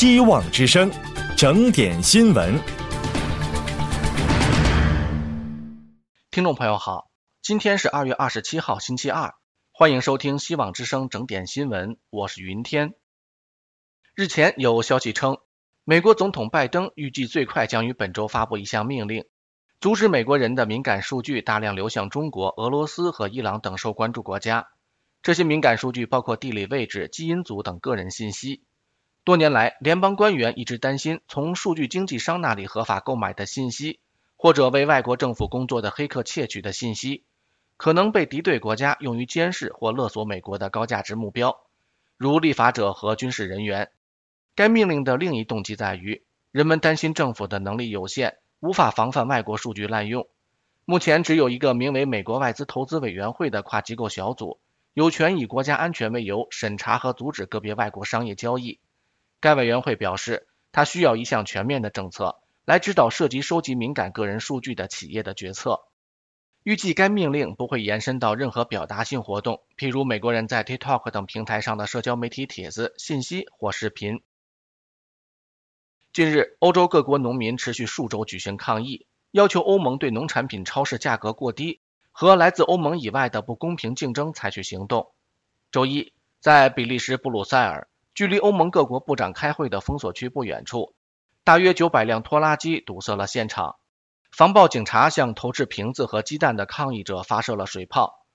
希望之声，整点新闻。听众朋友好，今天是二月二十七号，星期二，欢迎收听希望之声整点新闻，我是云天。日前有消息称，美国总统拜登预计最快将于本周发布一项命令，阻止美国人的敏感数据大量流向中国、俄罗斯和伊朗等受关注国家。这些敏感数据包括地理位置、基因组等个人信息。多年来，联邦官员一直担心，从数据经纪商那里合法购买的信息，或者为外国政府工作的黑客窃取的信息，可能被敌对国家用于监视或勒索美国的高价值目标，如立法者和军事人员。该命令的另一动机在于，人们担心政府的能力有限，无法防范外国数据滥用。目前，只有一个名为“美国外资投资委员会”的跨机构小组，有权以国家安全为由审查和阻止个别外国商业交易。该委员会表示，它需要一项全面的政策来指导涉及收集敏感个人数据的企业的决策。预计该命令不会延伸到任何表达性活动，譬如美国人在 TikTok 等平台上的社交媒体帖子、信息或视频。近日，欧洲各国农民持续数周举行抗议，要求欧盟对农产品超市价格过低和来自欧盟以外的不公平竞争采取行动。周一，在比利时布鲁塞尔。距离欧盟各国部长开会的封锁区不远处，大约九百辆拖拉机堵塞了现场。防暴警察向投掷瓶子和鸡蛋的抗议者发射了水炮。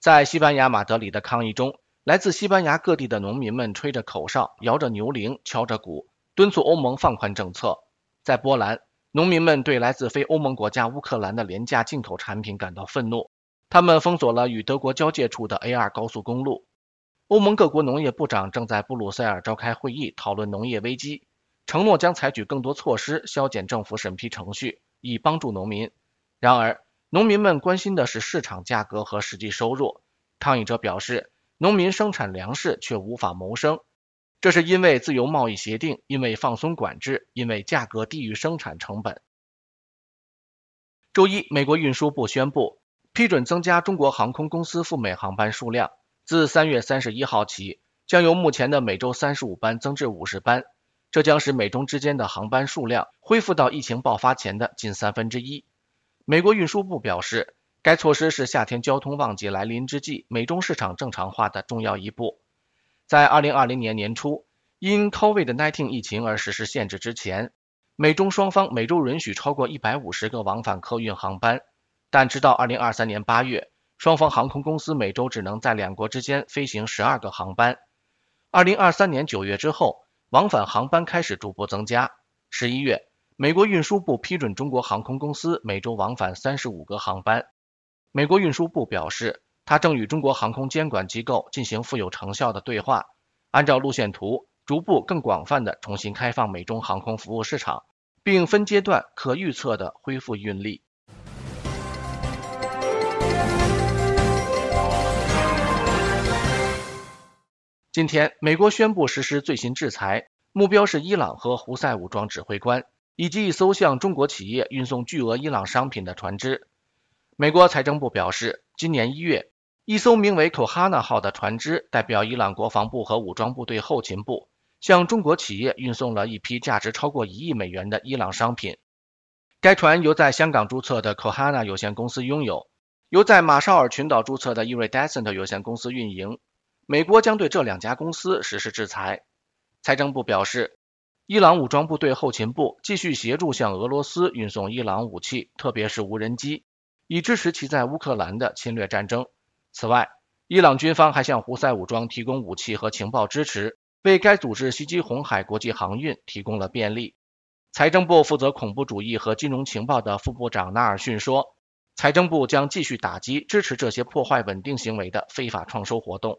在西班牙马德里的抗议中，来自西班牙各地的农民们吹着口哨，摇着牛铃，敲着鼓，敦促欧盟放宽政策。在波兰，农民们对来自非欧盟国家乌克兰的廉价进口产品感到愤怒，他们封锁了与德国交界处的 A2 高速公路。欧盟各国农业部长正在布鲁塞尔召开会议，讨论农业危机，承诺将采取更多措施削减政府审批程序，以帮助农民。然而，农民们关心的是市场价格和实际收入。抗议者表示，农民生产粮食却无法谋生，这是因为自由贸易协定，因为放松管制，因为价格低于生产成本。周一，美国运输部宣布批准增加中国航空公司赴美航班数量。自三月三十一号起，将由目前的每周三十五班增至五十班，这将使美中之间的航班数量恢复到疫情爆发前的近三分之一。美国运输部表示，该措施是夏天交通旺季来临之际美中市场正常化的重要一步。在二零二零年年初因 COVID-19 疫情而实施限制之前，美中双方每周允许超过一百五十个往返客运航班，但直到二零二三年八月。双方航空公司每周只能在两国之间飞行十二个航班。二零二三年九月之后，往返航班开始逐步增加。十一月，美国运输部批准中国航空公司每周往返三十五个航班。美国运输部表示，他正与中国航空监管机构进行富有成效的对话，按照路线图，逐步更广泛的重新开放美中航空服务市场，并分阶段可预测的恢复运力。今天，美国宣布实施最新制裁，目标是伊朗和胡塞武装指挥官，以及一艘向中国企业运送巨额伊朗商品的船只。美国财政部表示，今年一月，一艘名为 “Kohana” 号的船只代表伊朗国防部和武装部队后勤部，向中国企业运送了一批价值超过一亿美元的伊朗商品。该船由在香港注册的 Kohana 有限公司拥有，由在马绍尔群岛注册的 Iridescent 有限公司运营。美国将对这两家公司实施制裁。财政部表示，伊朗武装部队后勤部继续协助向俄罗斯运送伊朗武器，特别是无人机，以支持其在乌克兰的侵略战争。此外，伊朗军方还向胡塞武装提供武器和情报支持，为该组织袭击红海国际航运提供了便利。财政部负责恐怖主义和金融情报的副部长纳尔逊说：“财政部将继续打击支持这些破坏稳定行为的非法创收活动。”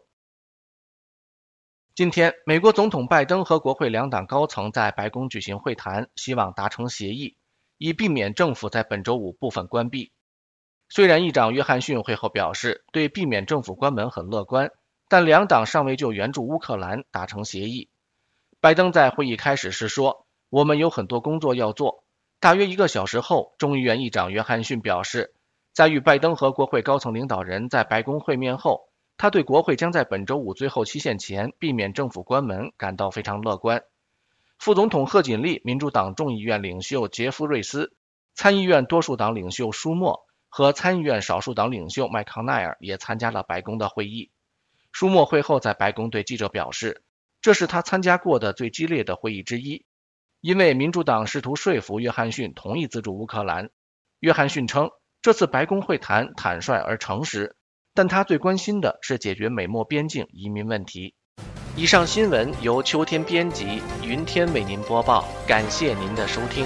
今天，美国总统拜登和国会两党高层在白宫举行会谈，希望达成协议，以避免政府在本周五部分关闭。虽然议长约翰逊会后表示对避免政府关门很乐观，但两党尚未就援助乌克兰达成协议。拜登在会议开始时说：“我们有很多工作要做。”大约一个小时后，众议院议长约翰逊表示，在与拜登和国会高层领导人在白宫会面后。他对国会将在本周五最后期限前避免政府关门感到非常乐观。副总统贺锦丽、民主党众议院领袖杰夫瑞斯、参议院多数党领袖舒默和参议院少数党领袖麦康奈尔也参加了白宫的会议。舒默会后在白宫对记者表示，这是他参加过的最激烈的会议之一，因为民主党试图说服约翰逊同意资助乌克兰。约翰逊称，这次白宫会谈坦率而诚实，但他最关心的是解决美墨边境移民问题。以上新闻由秋天编辑，云天为您播报，感谢您的收听。